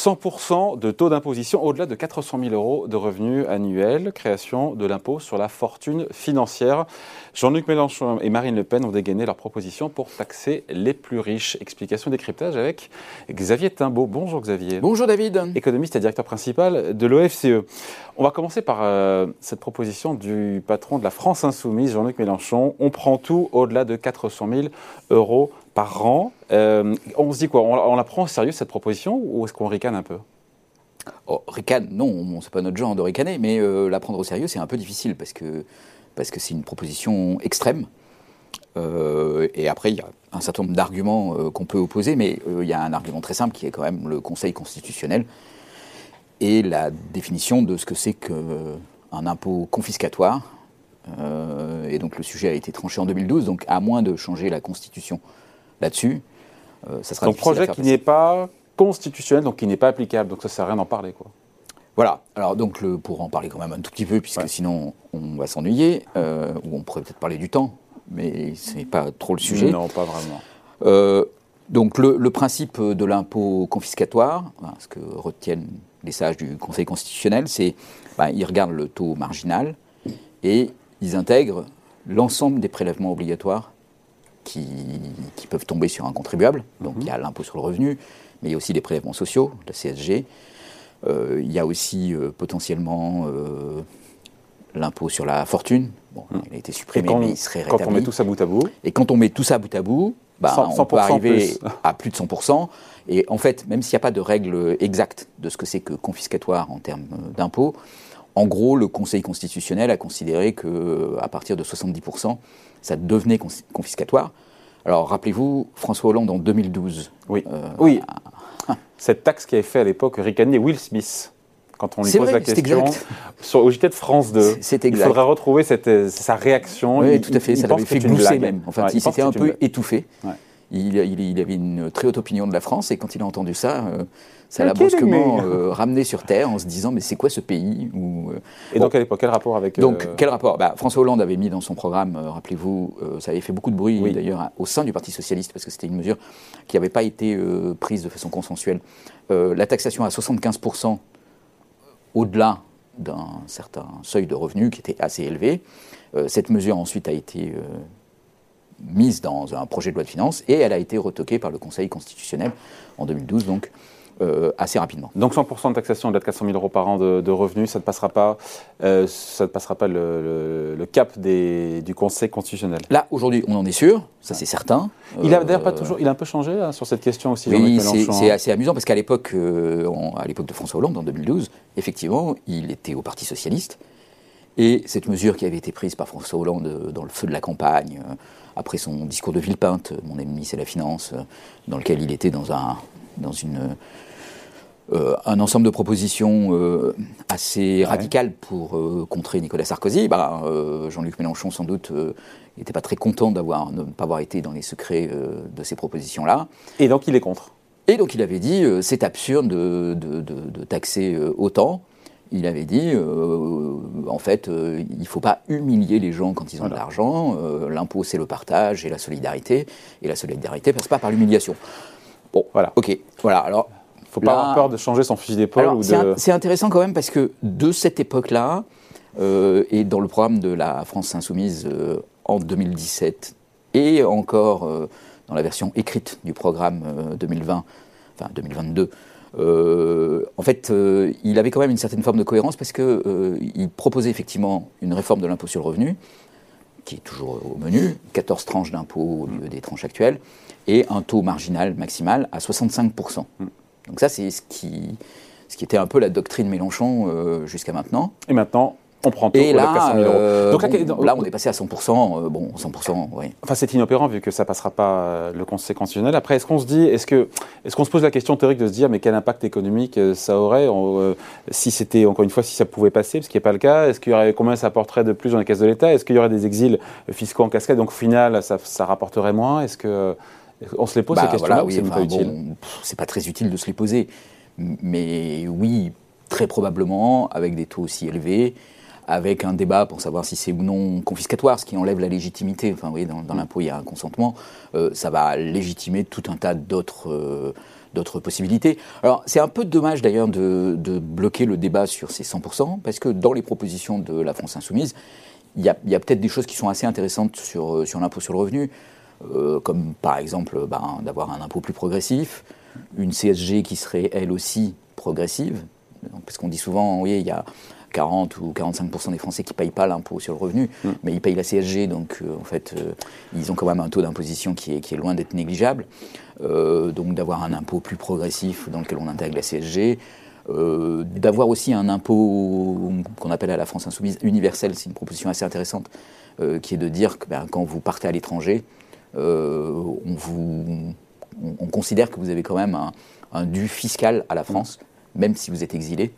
100% de taux d'imposition au-delà de 400 000 euros de revenus annuels, création de l'impôt sur la fortune financière. Jean-Luc Mélenchon et Marine Le Pen ont dégainé leur proposition pour taxer les plus riches. Explication décryptage avec Xavier Timbaud. Bonjour Xavier. Bonjour David. Économiste et directeur principal de l'OFCE. On va commencer par euh, cette proposition du patron de la France Insoumise, Jean-Luc Mélenchon. On prend tout au-delà de 400 000 euros Euh, on se dit quoi on, la prend au sérieux cette proposition ou est-ce qu'on ricane un peu? Oh, Ricane, non, c'est pas notre genre de ricaner, mais euh, la prendre au sérieux, c'est un peu difficile parce que parce que c'est une proposition extrême. Euh, et après, il y a un certain nombre d'arguments qu'on peut opposer, mais il y a un argument très simple qui est quand même le Conseil constitutionnel et la définition de ce que c'est qu'un impôt confiscatoire. et donc le sujet a été tranché en 2012, donc à moins de changer la Constitution là-dessus. Euh, ça sera donc projet qui n'est pas constitutionnel, donc qui n'est pas applicable, donc ça ne sert à rien d'en parler. Quoi. Voilà, alors donc le, pour en parler quand même un tout petit peu, puisque sinon on va s'ennuyer, euh, ou on pourrait peut-être parler du temps, mais ce n'est pas trop le sujet. Non, pas vraiment. Euh, donc le, principe de l'impôt confiscatoire, ce que retiennent les sages du Conseil constitutionnel, c'est bah, ils regardent le taux marginal et ils intègrent l'ensemble des prélèvements obligatoires qui, peuvent tomber sur un contribuable. Donc il y a mhm. l'impôt sur le revenu, mais il y a aussi des prélèvements sociaux, la CSG. Euh, il y a aussi euh, potentiellement euh, l'impôt sur la fortune. Bon, mhm. il a été supprimé, mais il serait rétabli. Quand on met tout ça bout à bout. Et quand on met tout ça bout à bout, bah, on peut arriver à plus de 100%. Et en fait, même s'il n'y a pas de règle exacte de ce que c'est que confiscatoire en termes d'impôt, en gros, le Conseil constitutionnel a considéré qu'à partir de 70%, ça devenait confiscatoire. Alors rappelez-vous, François Hollande en 2012. Oui. Euh, oui. Cette taxe qui avait fait à l'époque ricaner Will Smith. Quand on lui pose la question sur, au JT de France 2, exact. il faudra retrouver cette, sa réaction. Oui, tout à fait, ça l'avait fait glousser même. Enfin, il s'était un peu étouffé. Il, il, avait une très haute opinion de la France et quand il a entendu ça, euh, ça l'a brusquement euh, ramené sur Terre en se disant mais c'est quoi ce pays euh, Et donc à l'époque, quel rapport avec... Donc quel rapport? Bah, François Hollande avait mis dans son programme, rappelez-vous, ça avait fait beaucoup de bruit d'ailleurs au sein du Parti Socialiste parce que c'était une mesure qui n'avait pas été prise de façon consensuelle. la taxation à 75% au-delà d'un certain seuil de revenus qui était assez élevé. cette mesure ensuite a été mise dans un projet de loi de finances et elle a été retoquée par le Conseil constitutionnel en 2012, donc euh, assez rapidement. Donc 100% de taxation de 400 000 euros par an de, revenus, ça ne passera pas, euh, ça ne passera pas le, cap des, du Conseil constitutionnel. Là, aujourd'hui, on en est sûr, ça c'est certain. Il a d'ailleurs pas toujours, il a un peu changé hein, sur cette question aussi. Oui, c'est assez amusant parce qu'à l'époque, euh, à l'époque de François Hollande, en 2012, effectivement, il était au Parti socialiste. Et cette mesure qui avait été prise par François Hollande dans le feu de la campagne, après son discours de Villepinte, Mon ennemi c'est la finance, dans lequel il était dans, un, dans une, euh, un ensemble de propositions euh, assez radicales pour euh, contrer Nicolas Sarkozy, bah, Jean-Luc Mélenchon sans doute n'était pas très content d'avoir ne pas avoir été dans les secrets de ces propositions-là. Et donc il est contre. Et donc il avait dit c'est absurde de, de, de taxer autant il avait dit, euh, en fait, euh, il ne faut pas humilier les gens quand ils ont de l'argent. Euh, l'impôt, c'est le partage et la solidarité. Et la solidarité passe pas par l'humiliation. Bon, voilà. Ok. Voilà. Alors. Il ne faut pas avoir peur de changer son fusil d'épaule. C'est intéressant quand même parce que de cette époque-là, et dans le programme de la France Insoumise en 2017, et encore dans la version écrite du programme 2020, enfin 2022, euh, en fait, euh, il avait quand même une certaine forme de cohérence parce qu'il euh, proposait effectivement une réforme de l'impôt sur le revenu, qui est toujours au menu, 14 tranches d'impôt au lieu des tranches actuelles, et un taux marginal maximal à 65%. Mm. Donc ça, c'est ce qui, ce qui était un peu la doctrine Mélenchon jusqu'à maintenant. Et maintenant, on prend tout et là, euh, Donc là, on est passé à 100%. Euh, bon, 100%, oui. Enfin, c'est inopérant vu que ça passera pas euh, le Conseil constitutionnel. Après, est-ce qu'on se dit, est-ce que, est-ce qu'on se pose la question théorique de se dire, mais quel impact économique ça aurait si c'était encore une fois si ça pouvait passer, ce qui n'est pas le cas? Est-ce qu'il y aurait combien ça apporterait de plus dans les caisses de l'État? Est-ce qu'il y aurait des exils fiscaux en cascade? Donc au final, ça, ça rapporterait moins? Est-ce que on se les pose ces bah, questions-là oui, c'est pas utile? C'est pas très utile de se les poser, mais oui, très probablement avec des taux aussi élevés avec un débat pour savoir si c'est ou non confiscatoire, ce qui enlève la légitimité. Enfin, vous voyez, dans, dans l'impôt, il y a un consentement. Euh, ça va légitimer tout un tas d'autres euh, d'autres possibilités. Alors c'est un peu dommage d'ailleurs de, bloquer le débat sur ces 100%, parce que dans les propositions de la France Insoumise, il y a, peut-être des choses qui sont assez intéressantes sur, sur l'impôt sur le revenu, euh, comme par exemple ben, d'avoir un impôt plus progressif, une CSG qui serait elle aussi progressive, parce qu'on dit souvent, oui, il y a 40 ou 45% des Français qui ne payent pas l'impôt sur le revenu, mm. mais ils payent la CSG, donc euh, en fait, euh, ils ont quand même un taux d'imposition qui est, qui est, loin d'être négligeable. Euh, donc d'avoir un impôt plus progressif dans lequel on intègre la CSG, d'avoir aussi un impôt qu'on appelle à la France insoumise universel, c'est une proposition assez intéressante, qui est de dire que ben, quand vous partez à l'étranger, on, vous, on, considère que vous avez quand même un, un dû fiscal à la France, même si vous êtes exilé.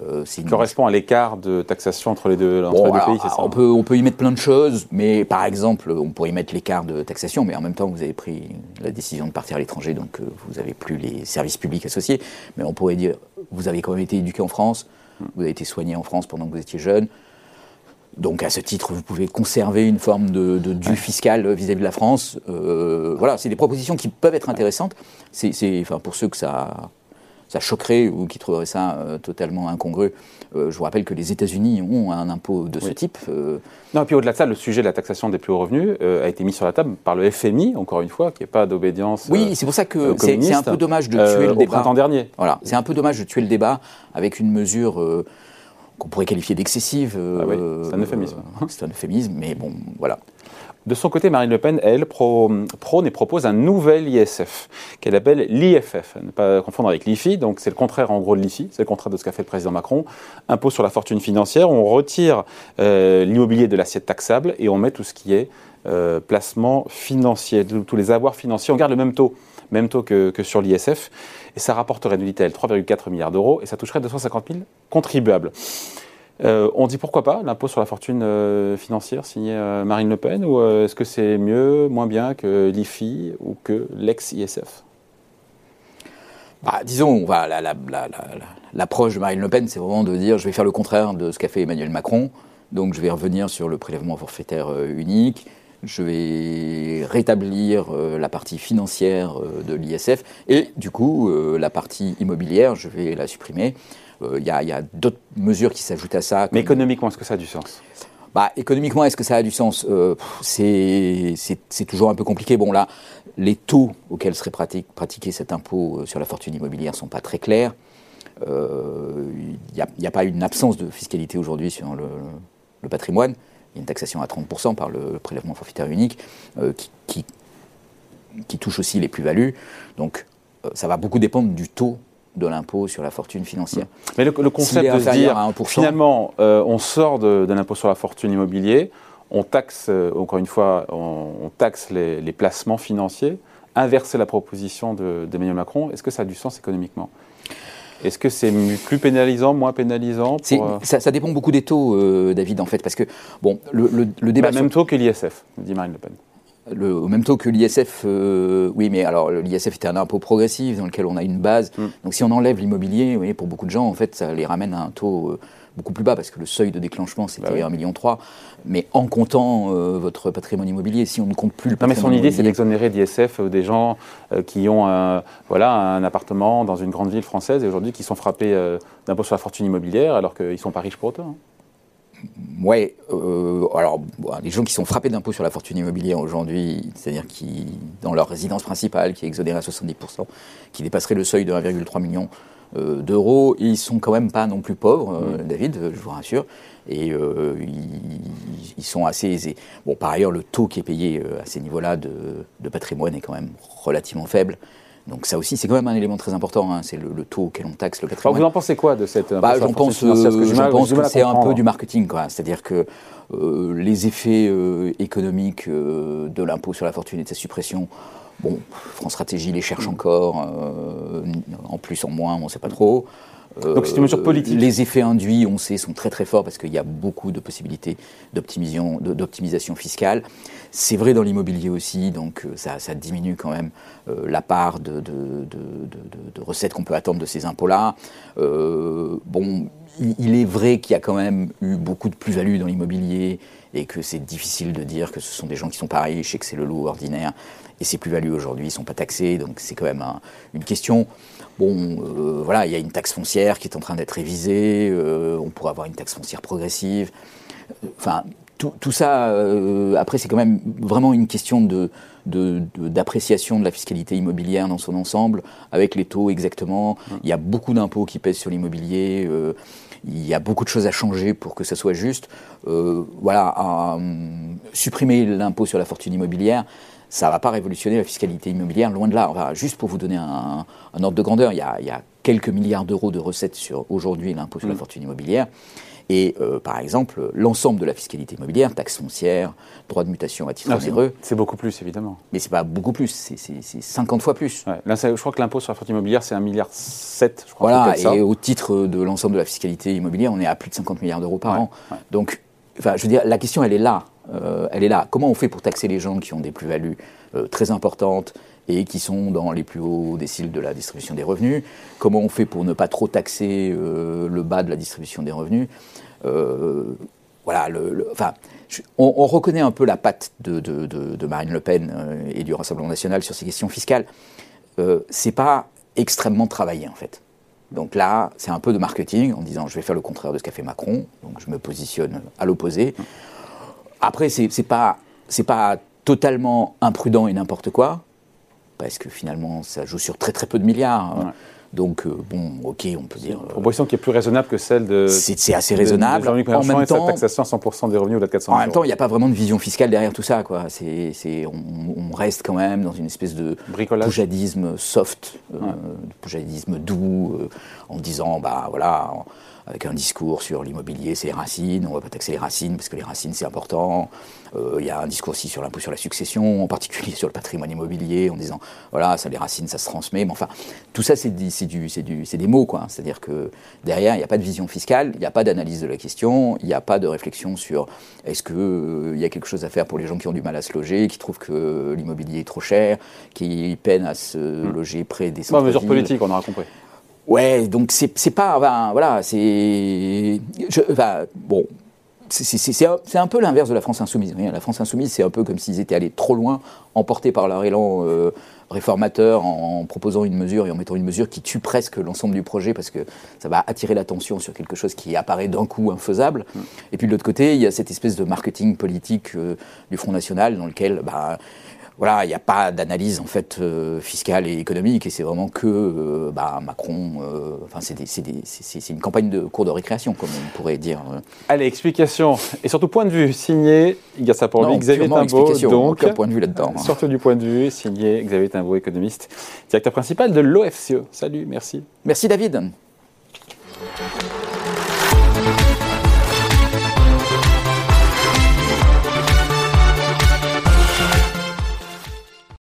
Euh, correspond à l'écart de taxation entre les deux, entre les deux pays, c'est ça on peut, on peut y mettre plein de choses, mais par exemple, on pourrait y mettre l'écart de taxation, mais en même temps, vous avez pris la décision de partir à l'étranger, donc euh, vous n'avez plus les services publics associés. Mais on pourrait dire, vous avez quand même été éduqué en France, vous avez été soigné en France pendant que vous étiez jeune. Donc à ce titre, vous pouvez conserver une forme de, dû fiscal vis-à-vis de la France. Euh, voilà, c'est des propositions qui peuvent être intéressantes. C'est, enfin, pour ceux que ça ça choquerait ou qui trouverait ça euh, totalement incongru. Euh, je vous rappelle que les États-Unis ont un impôt de ce type. Euh. Non, et puis au-delà de ça, le sujet de la taxation des plus hauts revenus a été mis sur la table par le FMI, encore une fois, qui n'est pas d'obédience. Oui, c'est pour ça que c'est un peu dommage de tuer le débat. Au printemps dernier. Voilà, c'est un peu dommage de tuer le débat avec une mesure qu'on pourrait qualifier d'excessive. Ah c'est un euphémisme. c'est un euphémisme, mais bon, voilà. De son côté, Marine Le Pen, elle, prône et propose un nouvel ISF, qu'elle appelle l'IFF, ne pas confondre avec l'IFI, donc c'est le contraire en gros de l'IFI, c'est le contraire de ce qu'a fait le président Macron. Impôt sur la fortune financière, on retire euh, l'immobilier de l'assiette taxable et on met tout ce qui est euh, placement financier, tous les avoirs financiers, on garde le même taux, même taux que, sur l'ISF, et ça rapporterait une unité 3,4 milliards d'euros et ça toucherait 250 000 contribuables. Euh, on dit pourquoi pas l'impôt sur la fortune euh, financière signé euh, Marine Le Pen ou est-ce que c'est mieux, moins bien que l'IFI ou que l'ex-ISF bah, Disons, l'approche de Marine Le Pen, c'est vraiment de dire je vais faire le contraire de ce qu'a fait Emmanuel Macron. Donc je vais revenir sur le prélèvement forfaitaire unique, je vais rétablir la partie financière de l'ISF et du coup la partie immobilière, je vais la supprimer. Il euh, y a, d'autres mesures qui s'ajoutent à ça. Mais économiquement, est-ce que ça a du sens? Bah, économiquement, est-ce que ça a du sens? Euh, C'est toujours un peu compliqué. Bon, là, les taux auxquels serait pratiqué cet impôt euh, sur la fortune immobilière ne sont pas très clairs. Il n'y a, pas une absence de fiscalité aujourd'hui sur le, patrimoine. Il y a une taxation à 30% par le prélèvement forfaitaire unique qui, qui, touche aussi les plus-values. Donc, ça va beaucoup dépendre du taux de l'impôt sur la fortune financière. Mais le, concept de se dire, finalement, euh, on sort de, l'impôt sur la fortune immobilier, on taxe, euh, encore une fois, on, taxe les, placements financiers, inverser la proposition d'Emmanuel Macron, est-ce que ça a du sens économiquement? Est-ce que c'est plus pénalisant, moins pénalisant euh, ça, dépend beaucoup des taux, David, en fait, parce que bon, le, le, débat. Bah, même taux que l'ISF, dit Marine Le Pen le, au même taux que l'ISF, euh, oui, mais alors l'ISF était un impôt progressif dans lequel on a une base. Mm. Donc si on enlève l'immobilier, pour beaucoup de gens, en fait, ça les ramène à un taux euh, beaucoup plus bas parce que le seuil de déclenchement c'était bah 1,3 million. Mais en comptant euh, votre patrimoine immobilier, si on ne compte plus le patrimoine Non, mais son idée, c'est d'exonérer d'ISF des gens qui ont un, voilà, un appartement dans une grande ville française et aujourd'hui qui sont frappés d'impôt sur la fortune immobilière alors qu'ils ne sont pas riches pour autant. Hein. Ouais, euh, alors les gens qui sont frappés d'impôts sur la fortune immobilière aujourd'hui, c'est-à-dire qui, dans leur résidence principale, qui est exonérée à 70%, qui dépasserait le seuil de 1,3 million euh, d'euros, ils sont quand même pas non plus pauvres, euh, mmh. David, je vous rassure, et ils, ils, sont assez aisés. Bon, par ailleurs, le taux qui est payé à ces niveaux-là de, de patrimoine est quand même relativement faible. Donc ça aussi, c'est quand même un élément très important. Hein. c'est le, taux auquel on taxe le patrimoine. vous en pensez quoi de cette bah, J'en pense, que, pense que c'est un peu du marketing. C'est-à-dire que euh, les effets euh, économiques euh, de l'impôt sur la fortune et de sa suppression, bon, France Stratégie les cherche encore, en plus, en moins, on ne sait pas trop. Donc c'est une mesure politique. Les effets induits, on sait, sont très très forts parce qu'il y a beaucoup de possibilités d'optimisation fiscale. C'est vrai dans l'immobilier aussi, donc euh, ça, ça, diminue quand même euh, la part de, de, de, de recettes qu'on peut attendre de ces impôts-là. Euh, bon, il est vrai qu'il y a quand même eu beaucoup de plus-value dans l'immobilier et que c'est difficile de dire que ce sont des gens qui sont pareils, riches et que c'est le loup ordinaire. Et ces plus-values aujourd'hui ne sont pas taxées, donc c'est quand même une question. Bon, euh, voilà, il y a une taxe foncière qui est en train d'être révisée, euh, on pourrait avoir une taxe foncière progressive. Enfin, tout, ça, euh, après, c'est quand même vraiment une question de, d'appréciation de, la fiscalité immobilière dans son ensemble, avec les taux exactement. Il y a beaucoup d'impôts qui pèsent sur l'immobilier. Euh, il y a beaucoup de choses à changer pour que ça soit juste. Euh, voilà, supprimer l'impôt sur la fortune immobilière, ça ne va pas révolutionner la fiscalité immobilière, loin de là. juste pour vous donner un, ordre de grandeur, il y a, quelques milliards d'euros de recettes sur aujourd'hui l'impôt sur la mmh. fortune immobilière. Et euh, par exemple, l'ensemble de la fiscalité immobilière, taxes foncières, droit de mutation à titre ah, onéreux. C'est beaucoup plus, évidemment. Mais c'est pas beaucoup plus, c'est 50 fois plus. Là, je crois que l'impôt sur la fortune immobilière, c'est 1,7 milliard, je crois. Voilà, et au titre de l'ensemble de la fiscalité immobilière, on est à plus de 50 milliards d'euros par an. Donc, enfin, je veux dire, la question, elle est là. Euh, elle est là. Comment on fait pour taxer les gens qui ont des plus-values euh, très importantes et qui sont dans les plus hauts déciles de la distribution des revenus Comment on fait pour ne pas trop taxer euh, le bas de la distribution des revenus? Voilà, le, enfin, on, reconnaît un peu la patte de, Marine Le Pen et du Rassemblement national sur ces questions fiscales. c'est pas extrêmement travaillé en fait. Donc là, c'est un peu de marketing en disant je vais faire le contraire de ce qu'a fait Macron, donc je me positionne à l'opposé. Après, c'est pas, pas totalement imprudent et n'importe quoi, parce que finalement, ça joue sur très très peu de milliards. Donc, euh, bon, ok, on peut dire. Une proposition qui est plus raisonnable que celle de. C'est assez raisonnable. en même temps, taxation à 100% des revenus au-delà de 400 En même temps, il n'y a pas vraiment de vision fiscale derrière tout ça, quoi. C'est, on, on, reste quand même dans une espèce de Bricolage. poujadisme soft, euh, poujadisme doux, euh, en disant, bah voilà avec un discours sur l'immobilier, c'est les racines, on ne va pas taxer les racines parce que les racines c'est important. Euh, il y a un discours aussi sur l'impôt sur la succession, en particulier sur le patrimoine immobilier, en disant voilà, ça les racines ça se transmet. Mais enfin, tout ça c'est des mots quoi. C'est-à-dire que derrière il n'y a pas de vision fiscale, il n'y a pas d'analyse de la question, il n'y a pas de réflexion sur est-ce qu'il euh, y a quelque chose à faire pour les gens qui ont du mal à se loger, qui trouvent que l'immobilier est trop cher, qui peinent à se hmm. loger près des centres. mesure politique, on aura compris. Ouais, donc c'est pas. voilà, c'est. bon, c'est un, un, peu l'inverse de la France insoumise. La France insoumise, c'est un peu comme s'ils étaient allés trop loin, emportés par leur élan euh, réformateur, en, proposant une mesure et en mettant une mesure qui tue presque l'ensemble du projet parce que ça va attirer l'attention sur quelque chose qui apparaît d'un coup infaisable. Mm. Et puis de l'autre côté, il y a cette espèce de marketing politique euh, du Front National dans lequel. Bah, voilà, il n'y a pas d'analyse en fait euh, fiscale et économique, et c'est vraiment que euh, bah, Macron. Euh, enfin, c'est une campagne de cours de récréation, comme on pourrait dire. Allez, explication et surtout point de vue signé. Il y a ça pour lui, Xavier Timbaud. Donc, point de vue là-dedans. Surtout du point de vue signé Xavier Timbaud, économiste, directeur principal de l'OFCE. Salut, merci. Merci David.